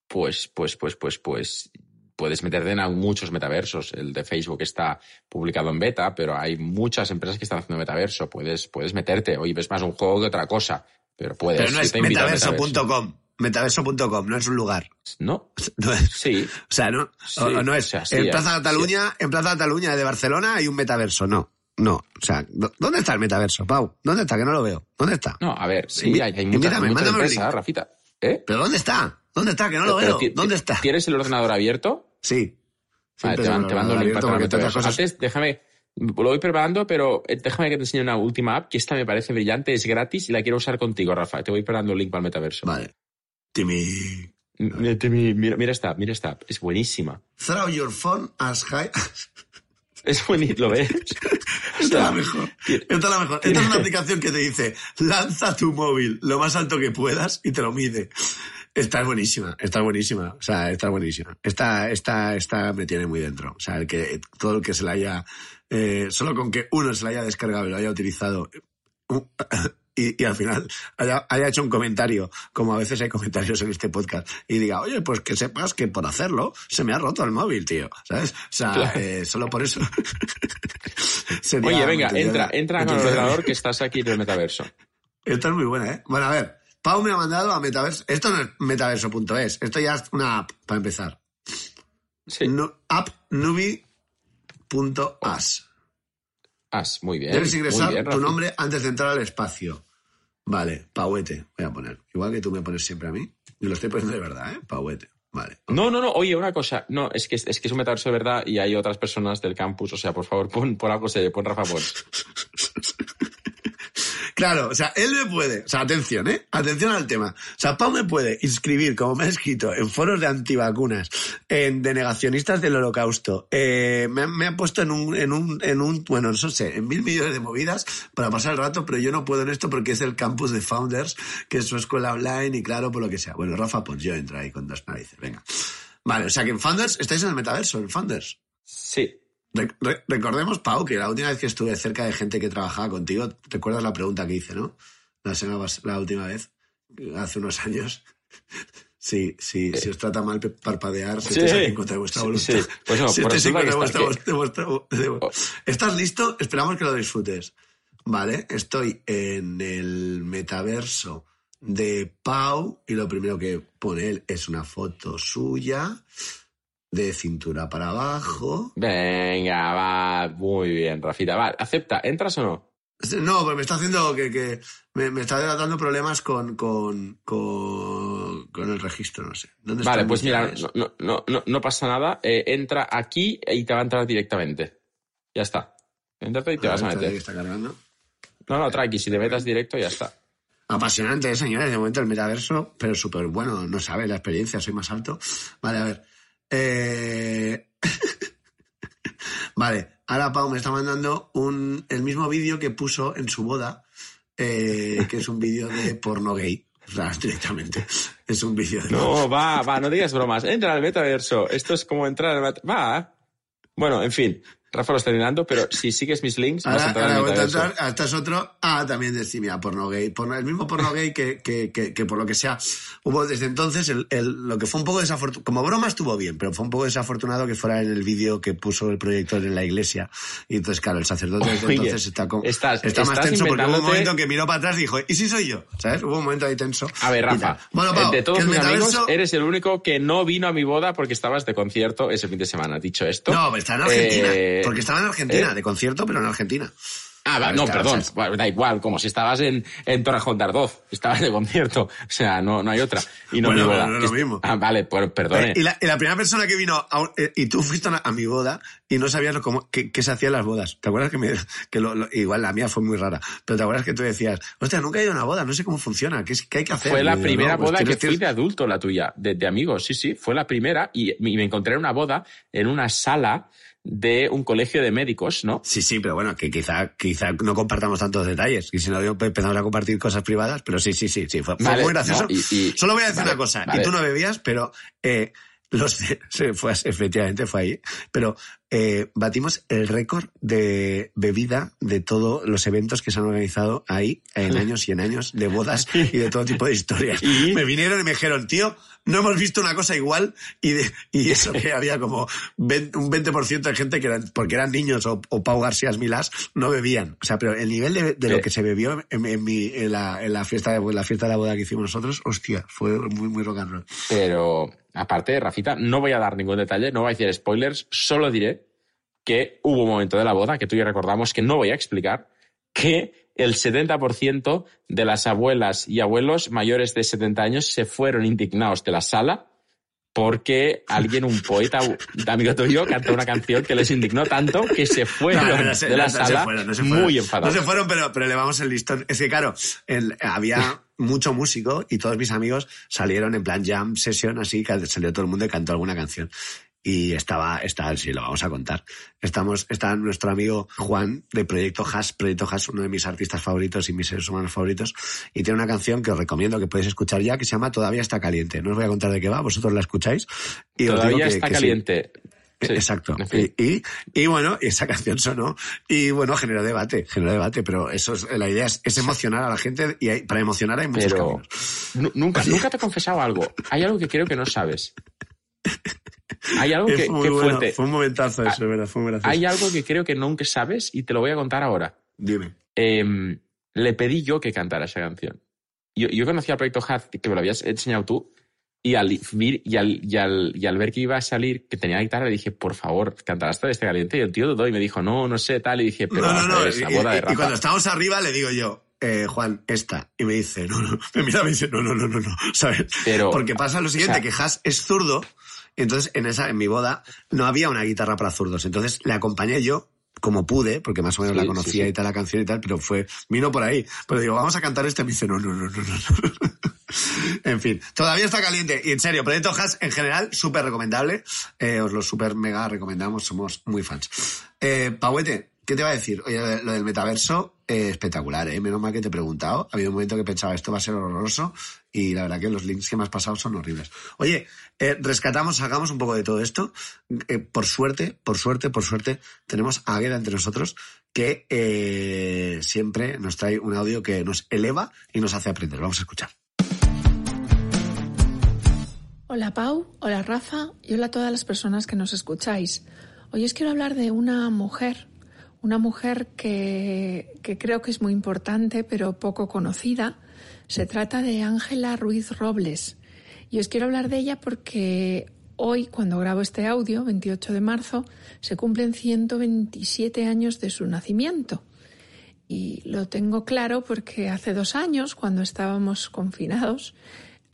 pues, pues, pues, pues, pues. Puedes meterte en muchos metaversos. El de Facebook está publicado en beta, pero hay muchas empresas que están haciendo metaverso. Puedes, puedes meterte. Hoy ves más un juego que otra cosa. Pero puedes. Pero no es metaverso.com. Metaverso.com, no es un lugar. No, (laughs) No es- sí. O sea, no, Sí, o- o no es. o sea, sí, en hay- Plaza Cataluña, en Plaza Cataluña de Barcelona hay un metaverso, no. No, o sea, ¿dó- ¿dónde está el metaverso, Pau? ¿Dónde está? Que no lo veo. ¿Dónde está? No, a ver, sí, Invi- hay, hay muchas, muchas empresas. Rafita. ¿Eh? ¿Pero dónde está? ¿Dónde está? Que no lo Pero veo. ¿Dónde está? ¿Tienes el ordenador abierto? Sí. Vale, te, van- tengo te mando un link para el metaverso. cosas- Antes, déjame, lo voy preparando, pero eh, déjame que te enseñe una última app que esta me parece brillante, es gratis y la quiero usar contigo, Rafa. Te voy preparando el link para el metaverso. Vale. Timmy. Mira, mira, mira esta app, mira esta app. Es buenísima. Throw your phone as high. Es buenísimo, ¿lo ves? (laughs) Esta es la mejor. Esta es la mejor. Esta es una aplicación que te dice, lanza tu móvil lo más alto que puedas y te lo mide. Esta es buenísima, esta es buenísima. O sea, esta es buenísima. Esta, esta, esta me tiene muy dentro. O sea, el que, todo el que se la haya, eh, solo con que uno se la haya descargado y lo haya utilizado, uh, y, y al final haya, haya hecho un comentario, como a veces hay comentarios en este podcast, y diga, oye, pues que sepas que por hacerlo se me ha roto el móvil, tío. ¿Sabes? O sea, Claro. eh, solo por eso. (laughs) Sería- Oye, venga, entra, entra con el ordenador (laughs) que estás aquí en el metaverso. Esta es muy buena, ¿eh? Bueno, a ver. Pau me ha mandado a metaverso. Esto no es metaverso.es. Esto ya es una app, para empezar. Sí. No, appnubi.as. As, muy bien. Debes ingresar bien, tu nombre antes de entrar al espacio. Vale, Pauete. Voy a poner. Igual que tú me pones siempre a mí. Y lo estoy poniendo de verdad, ¿eh? Pauete. Vale. No, no, no. Oye, una cosa. No, es que es, que es un metaverso de verdad y hay otras personas del campus. O sea, por favor, pon, pon algo serio, pon Rafa Pons. (laughs) Claro, o sea, él me puede, o sea, atención, ¿eh? Atención al tema. O sea, Pau me puede inscribir, como me ha escrito, en foros de antivacunas, en denegacionistas del holocausto. Eh, me, me ha puesto en un, en un, en un, bueno, no sé, en mil millones de movidas para pasar el rato, pero yo no puedo en esto porque es el campus de Founders, que es su escuela online y claro, por lo que sea. Bueno, Rafa, pues yo entro ahí con dos narices, venga. Vale, o sea que en Founders, estáis en el metaverso, en Founders. Sí. Re- re- recordemos, Pau, que la última vez que estuve cerca de gente que trabajaba contigo, ¿recuerdas la pregunta que hice, no? La, semana la última vez, hace unos años. (laughs) Sí, sí, si os trata mal parpadear, si Sí. estáis en contra de vuestra voluntad. sí. Pues no, (laughs) si por estáis en resulta contra de que vuestra, estás de vuestra- de vu- ¿Estás listo? Esperamos que lo disfrutes. Vale, estoy en el metaverso de Pau y lo primero que pone él es una foto suya de cintura para abajo. Venga, va. Muy bien, Rafita. Va, acepta. ¿Entras o no? No, pues me está haciendo que, que me, me está dando problemas con, con, con, con el registro, no sé. ¿Dónde Vale, pues mira, no, no, no, no, no pasa nada. Eh, entra aquí y te va a entrar directamente. Ya está. Entrate y te A vas a ver, meter. está cargando. No, no, tranqui, si te metas directo ya está. Apasionante, ¿eh, señores. De momento el metaverso, pero súper bueno. No sabe la experiencia, soy más alto. Vale, a ver. Eh... (laughs) vale, ahora Pau me está mandando un, el mismo vídeo que puso en su boda, eh, que es un vídeo de porno gay. O sea, (laughs) directamente. Es un vídeo de... No, va, va, no digas bromas. Entra al metaverso. Esto es como entrar al metaverso. Va. Bueno, en fin. Rafa lo está mirando, pero si sigues mis links, vas a Ahora, entrar ahora voy a entrar, ah, este es otro. Ah, también decía, porno gay. Porno- el mismo porno gay que, que, que, que por lo que sea hubo desde entonces, el, el- lo que fue un poco desafortunado, como broma estuvo bien, pero fue un poco desafortunado que fuera en el vídeo que puso el proyector en la iglesia. Y entonces, claro, el sacerdote desde Oye, entonces está, con, estás- está más estás tenso porque hubo un momento en que miró para atrás y dijo, ¿y si soy yo? ¿Sabes? Hubo un momento ahí tenso. A ver, Rafa. Bueno, Pau, de que todos mis amigos, metaverso- eres el único que no vino a mi boda porque estabas de concierto ese fin de semana. Dicho esto. No, está en Argentina. eh, porque estaba en Argentina, ¿eh? de concierto, pero en Argentina. Ah, va, no, perdón, da igual, como si estabas en, en Torrejón de Ardoz, (laughs) estabas de concierto, o sea, no, no hay otra. Y no Bueno, mi boda. pero no es lo mismo. Ah, vale, pues perdone. Y la, y la primera persona que vino, a eh, y tú fuiste a, mi boda y no sabías lo- cómo, qué, qué se hacía en las bodas. ¿Te acuerdas que, me, que lo- lo- igual la mía fue muy rara, pero te acuerdas que tú decías, hostia, nunca he ido a una boda, no sé cómo funciona, qué, qué hay que hacer? Fue la primera no, pues boda que fui de adulto, la tuya, de, de amigos, sí, sí, fue la primera y, y me encontré en una boda en una sala de un colegio de médicos, ¿no? Sí, sí, pero bueno, que quizá, quizá no compartamos tantos detalles. Y si no, yo empezamos a compartir cosas privadas, pero sí, sí, sí, sí, fue, Vale, muy gracioso. no, y- y- Solo voy a decir vale, una cosa, vale. y tú no bebías, pero eh, (laughs) los se fue, efectivamente fue ahí, pero eh, batimos el récord de bebida de todos los eventos que se han organizado ahí en años y en años, de bodas (laughs) y de todo tipo de historias. ¿Y? Me vinieron y me dijeron, tío, no hemos visto una cosa igual y, de, y eso que había como 20 un 20% de gente que eran, porque eran niños o, o Pau García Milás, no bebían. O sea, pero el nivel de, de lo que se bebió en, en mi, en, la, en la fiesta de la fiesta de la boda que hicimos nosotros, hostia, fue muy, muy rock and roll. Pero aparte, Rafita, no voy a dar ningún detalle, no voy a decir spoilers, solo diré que hubo un momento de la boda que tú y yo recordamos que no voy a explicar, que el 70% de las abuelas y abuelos mayores de 70 años se fueron indignados de la sala porque alguien, un poeta amigo tuyo, cantó una canción que les indignó tanto que se fueron No, no, no se- de la no, no sala fueron, no fueron. muy No enfadados. se fueron, pero, pero elevamos el listón. Es que, claro, el- había mucho músico y todos mis amigos salieron en plan jam session, así que salió todo el mundo y cantó alguna canción. Y estaba, estaba, sí, lo vamos a contar. Estamos, está nuestro amigo Juan de Proyecto Hash, Proyecto Hash, uno de mis artistas favoritos y mis seres humanos favoritos, y tiene una canción que os recomiendo que podéis escuchar ya, que se llama Todavía está caliente. No os voy a contar de qué va, vosotros la escucháis. Y os digo Todavía que- está que caliente. Sí, Exacto. en fin. Y, y, y bueno, esa (laughs) canción sonó y bueno, generó debate, generó debate, pero eso es, la idea es, es emocionar a la gente y hay- para emocionar hay muchos Pero caminos. nunca, (laughs) nunca te he confesado algo. Hay algo que creo que no sabes. Hay algo que, muy que bueno, fuerte. fue un momentazo eso, es verdad, fue muy gracioso. Hay algo que creo que nunca sabes y te lo voy a contar ahora. Dime. Em, le pedí yo que cantara esa canción. Yo, yo conocí al proyecto Haz, que me lo habías enseñado tú, y al, y, al, y, al, y al ver que iba a salir, que tenía guitarra, le dije, por favor, cantarás todo este caliente. Y el tío dudó y me dijo, no, no sé, tal. Y dije, pero no, no, no. es la boda de y- y Rafa. cuando estamos arriba le digo yo, eh, Juan, esta. Y me dice, no, no, me mira y me dice, no, no, no, no, no, ¿sabes? Pero, Porque pasa lo siguiente, o sea- que Has es zurdo, entonces en esa, en mi boda, no había una guitarra para zurdos. Entonces le acompañé yo, como pude, porque más o menos Sí, la conocía sí. y tal, la canción y tal, pero fue, vino por ahí. Pero digo, vamos a cantar este, y me dice, no, no, no, no, no. (laughs) En fin, todavía está caliente. Y en serio, Proyecto Has en general, súper recomendable. Eh, os lo súper mega recomendamos, somos muy fans. Eh, Pauete, ¿qué te va a decir? Oye, lo del metaverso, eh, espectacular, ¿eh? Menos mal que te he preguntado. Ha habido un momento que pensaba, esto va a ser horroroso. Y la verdad que los links que me has pasado son horribles. Oye, eh, rescatamos, sacamos un poco de todo esto. Eh, por suerte, por suerte, por suerte, tenemos a Águeda entre nosotros que eh, siempre nos trae un audio que nos eleva y nos hace aprender. Vamos a escuchar. Hola Pau, hola Rafa y hola a todas las personas que nos escucháis. Hoy os quiero hablar de una mujer, una mujer que creo que es muy importante pero poco conocida. Se trata de Ángela Ruiz Robles. Y os quiero hablar de ella porque hoy, cuando grabo este audio, 28 de marzo, se cumplen 127 años de su nacimiento. Y lo tengo claro porque hace dos años, cuando estábamos confinados,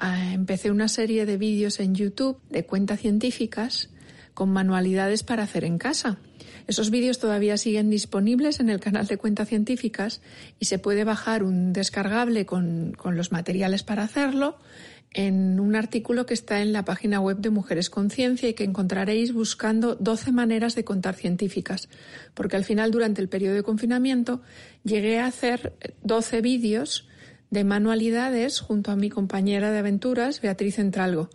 eh, empecé una serie de vídeos en YouTube de cuentas científicas con manualidades para hacer en casa. Esos vídeos todavía siguen disponibles en el canal de cuentas científicas y se puede bajar un descargable con, con los materiales para hacerlo en un artículo que está en la página web de Mujeres Conciencia y que encontraréis buscando 12 maneras de contar científicas, porque al final durante el periodo de confinamiento llegué a hacer 12 vídeos de manualidades junto a mi compañera de aventuras, Beatriz Entralgo.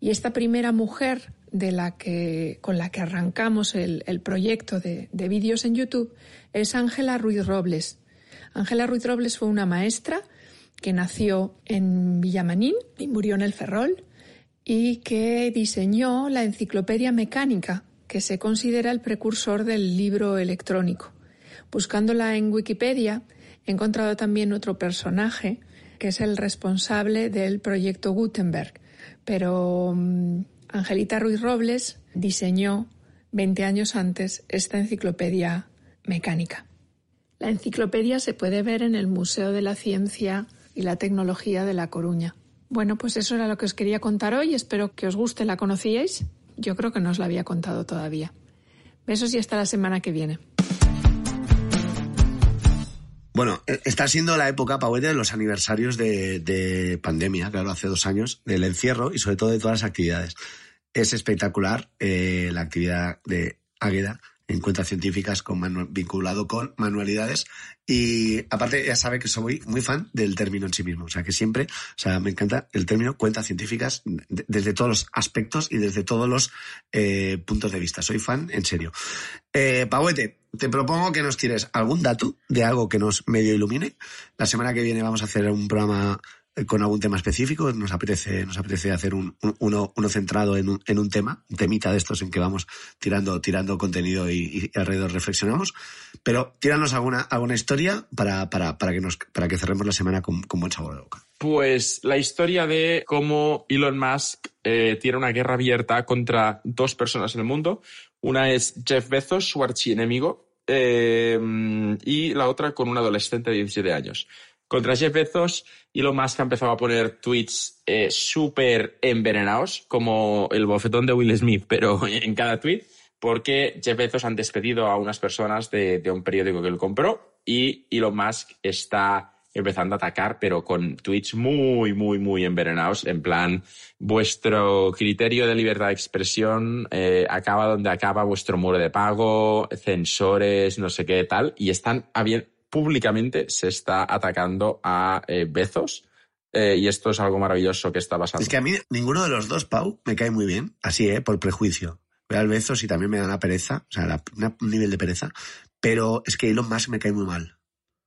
Y esta primera mujer de la que, con la que arrancamos el, proyecto de, de vídeos en YouTube es Ángela Ruiz Robles. Ángela Ruiz Robles fue una maestra que nació en Villamanín y murió en el Ferrol y que diseñó la enciclopedia mecánica, que se considera el precursor del libro electrónico. Buscándola en Wikipedia, he encontrado también otro personaje que es el responsable del proyecto Gutenberg. Pero um, Angelita Ruiz Robles diseñó 20 años antes esta enciclopedia mecánica. La enciclopedia se puede ver en el Museo de la Ciencia y la Tecnología de La Coruña. Bueno, pues eso era lo que os quería contar hoy. Espero que os guste. ¿La conocíais? Yo creo que no os la había contado todavía. Besos y hasta la semana que viene. Bueno, eh, está siendo la época, Pauete, de los aniversarios de, de pandemia, claro, hace dos años, del encierro y sobre todo de todas las actividades. Es espectacular eh, la actividad de Águeda en cuentas científicas con manu- vinculado con manualidades y aparte ya sabe que soy muy fan del término en sí mismo, o sea que siempre, o sea, me encanta el término cuentas científicas de- desde todos los aspectos y desde todos los eh, puntos de vista. Soy fan, en serio. Eh, Pauete, te propongo que nos tires algún dato de algo que nos medio ilumine. La semana que viene vamos a hacer un programa con algún tema específico. Nos apetece, nos apetece hacer un, un- uno, uno centrado en un, en un tema, un temita de estos en que vamos tirando, tirando contenido y, y alrededor reflexionamos. Pero tíranos alguna, alguna historia para, para, para, que nos, para que cerremos la semana con, con buen sabor de boca. Pues la historia de cómo Elon Musk eh, tiene una guerra abierta contra dos personas en el mundo. Una es Jeff Bezos, su archienemigo, eh, y la otra con un adolescente de 17 años. Contra Jeff Bezos, Elon Musk ha empezado a poner tweets eh, súper envenenados, como el bofetón de Will Smith, pero (laughs) en cada tweet, porque Jeff Bezos han despedido a unas personas de, un periódico que él compró y Elon Musk está empezando a atacar, pero con tweets muy, muy, muy envenenados, en plan, vuestro criterio de libertad de expresión eh, acaba donde acaba vuestro muro de pago, censores, no sé qué tal, y están habi- públicamente se está atacando a eh, Bezos, eh, y esto es algo maravilloso que está pasando. Es que a mí ninguno de los dos, Pau, me cae muy bien, así, ¿eh? Por prejuicio. Veo al Bezos y también me da una pereza, o sea, la- un nivel de pereza, pero es que Elon Musk me cae muy mal.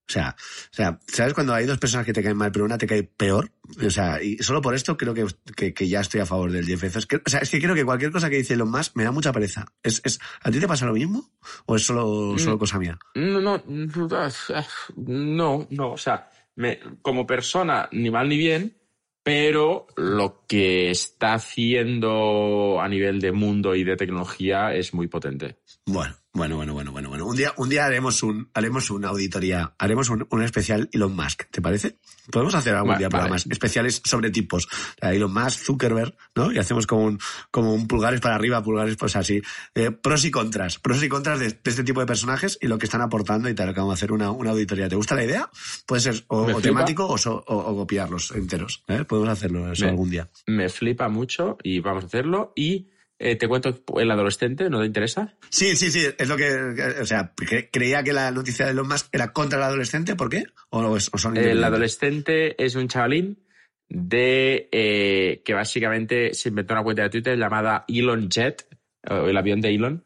O sea, o sea, ¿sabes cuando hay dos personas que te caen mal, pero una te cae peor? O sea, y solo por esto creo que, que, que ya estoy a favor del Jeff Bezos. O sea, es que creo que cualquier cosa que dice Elon Musk me da mucha pereza. ¿Es, es, ¿A ti te pasa lo mismo? ¿O es solo, Mm. solo cosa mía? No, no, no, no, o sea, me- como persona, ni mal ni bien, pero lo que está haciendo a nivel de mundo y de tecnología es muy potente. Bueno, Bueno, bueno, bueno, bueno, bueno. Un día, un día haremos un, haremos una auditoría, haremos un, un especial Elon Musk, ¿te parece? Podemos hacer algún día vale. programas especiales sobre tipos. Elon Musk, Zuckerberg, ¿no? Y hacemos como un, como un pulgares para arriba, pulgares pues así. Eh, pros y contras. Pros y contras de, de este tipo de personajes y lo que están aportando y tal. Que vamos a hacer una, una auditoría. ¿Te gusta la idea? Puede ser o, o temático o, so- o- o copiarlos enteros. ¿eh? Podemos hacerlo eso Me- algún día. Me flipa mucho y vamos a hacerlo. Y eh, te cuento el adolescente, ¿no te interesa? Sí, sí, sí, es lo que, o sea, cre- creía que la noticia de Elon Musk era contra el adolescente, ¿por qué? ¿O, no es- o son El adolescente es un chavalín de eh, que básicamente se inventó una cuenta de Twitter llamada Elon Jet, o el avión de Elon,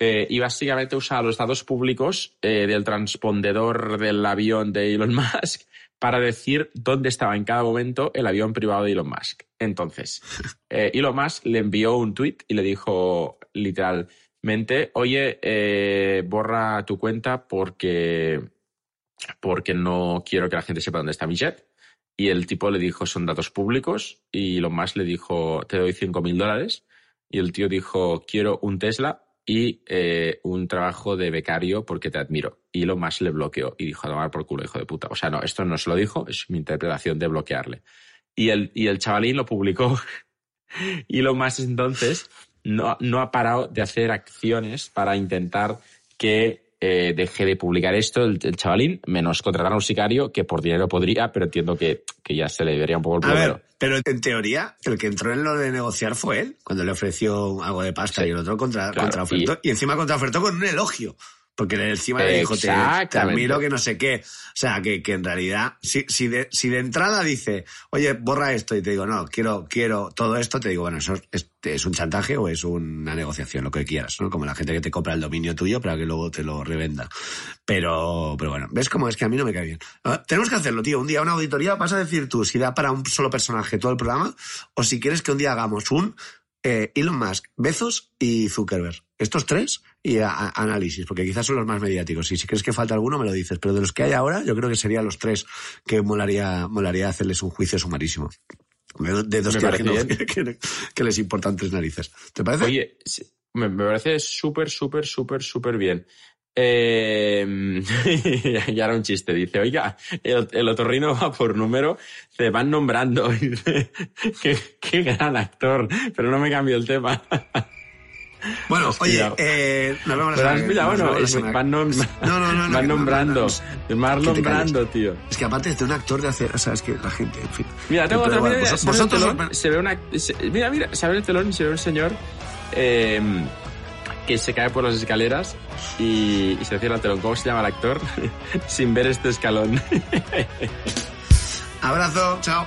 eh, y básicamente usa los datos públicos eh, del transpondedor del avión de Elon (laughs) Musk para decir dónde estaba en cada momento el avión privado de Elon Musk. Entonces, (laughs) eh, Elon Musk le envió un tweet y le dijo literalmente, oye, eh, borra tu cuenta porque, porque no quiero que la gente sepa dónde está mi jet. Y el tipo le dijo, son datos públicos. Y Elon Musk le dijo, te doy 5 mil dólares. Y el tío dijo, quiero un Tesla y eh, un trabajo de becario porque te admiro. Y Elon Musk le bloqueó y dijo, a tomar por culo, hijo de puta. O sea, no, esto no se lo dijo, es mi interpretación de bloquearle. Y el, y el chavalín lo publicó. (laughs) y Elon Musk entonces no, no ha parado de hacer acciones para intentar que eh, deje de publicar esto el, el chavalín, menos contratar a un sicario que por dinero podría, pero entiendo que, que ya se le debería un poco el A plumero. ver, pero en teoría, el que entró en lo de negociar fue él, cuando le ofreció algo de pasta Sí. y el otro contra, Claro, contraofertó. Y... encima contraofertó con un elogio. Porque encima le dijo, te, te admiro que no sé qué. O sea, que, que en realidad, si, si, de, si de entrada dice, oye, borra esto, y te digo, no, quiero, quiero todo esto, te digo, bueno, eso es, es un chantaje o es una negociación, lo que quieras, ¿no? Como la gente que te compra el dominio tuyo para que luego te lo revenda. Pero, pero bueno, ¿ves cómo es que a mí no me cae bien? Ah, Tenemos que hacerlo, tío. Un día una auditoría, vas a decir tú si da para un solo personaje todo el programa o si quieres que un día hagamos un eh, Elon Musk, Bezos y Zuckerberg. Estos tres y a- a- análisis, porque quizás son los más mediáticos. Y si crees que falta alguno, me lo dices. Pero de los que hay ahora, yo creo que serían los tres que molaría, molaría hacerles un juicio sumarísimo. De, de dos que, no- (laughs) que- que les importan tres narices. ¿Te parece? Oye, me, me parece súper, súper, súper, súper bien. Eh, (laughs) y ahora un chiste, dice, oiga, el, el otorrino va por número, se van nombrando. Y (laughs) dice, qué, qué gran actor, pero no me cambio el tema. Bueno, oye, eh, nos vemos la semana- nos bueno, es- van, nom- No, no, no, no, (laughs) van nombrando, es tío. Es que aparte de un actor de hacer, o sea, es que la gente, en fin. Mira, tengo otra bueno, mira, vosotros telón, se ve una, se- mira, mira, se abre el telón y se ve un señor eh, que se cae por las escaleras y, y se cierra el telón. ¿Cómo se llama el actor? (laughs) Sin ver este escalón. (laughs) Abrazo, chao.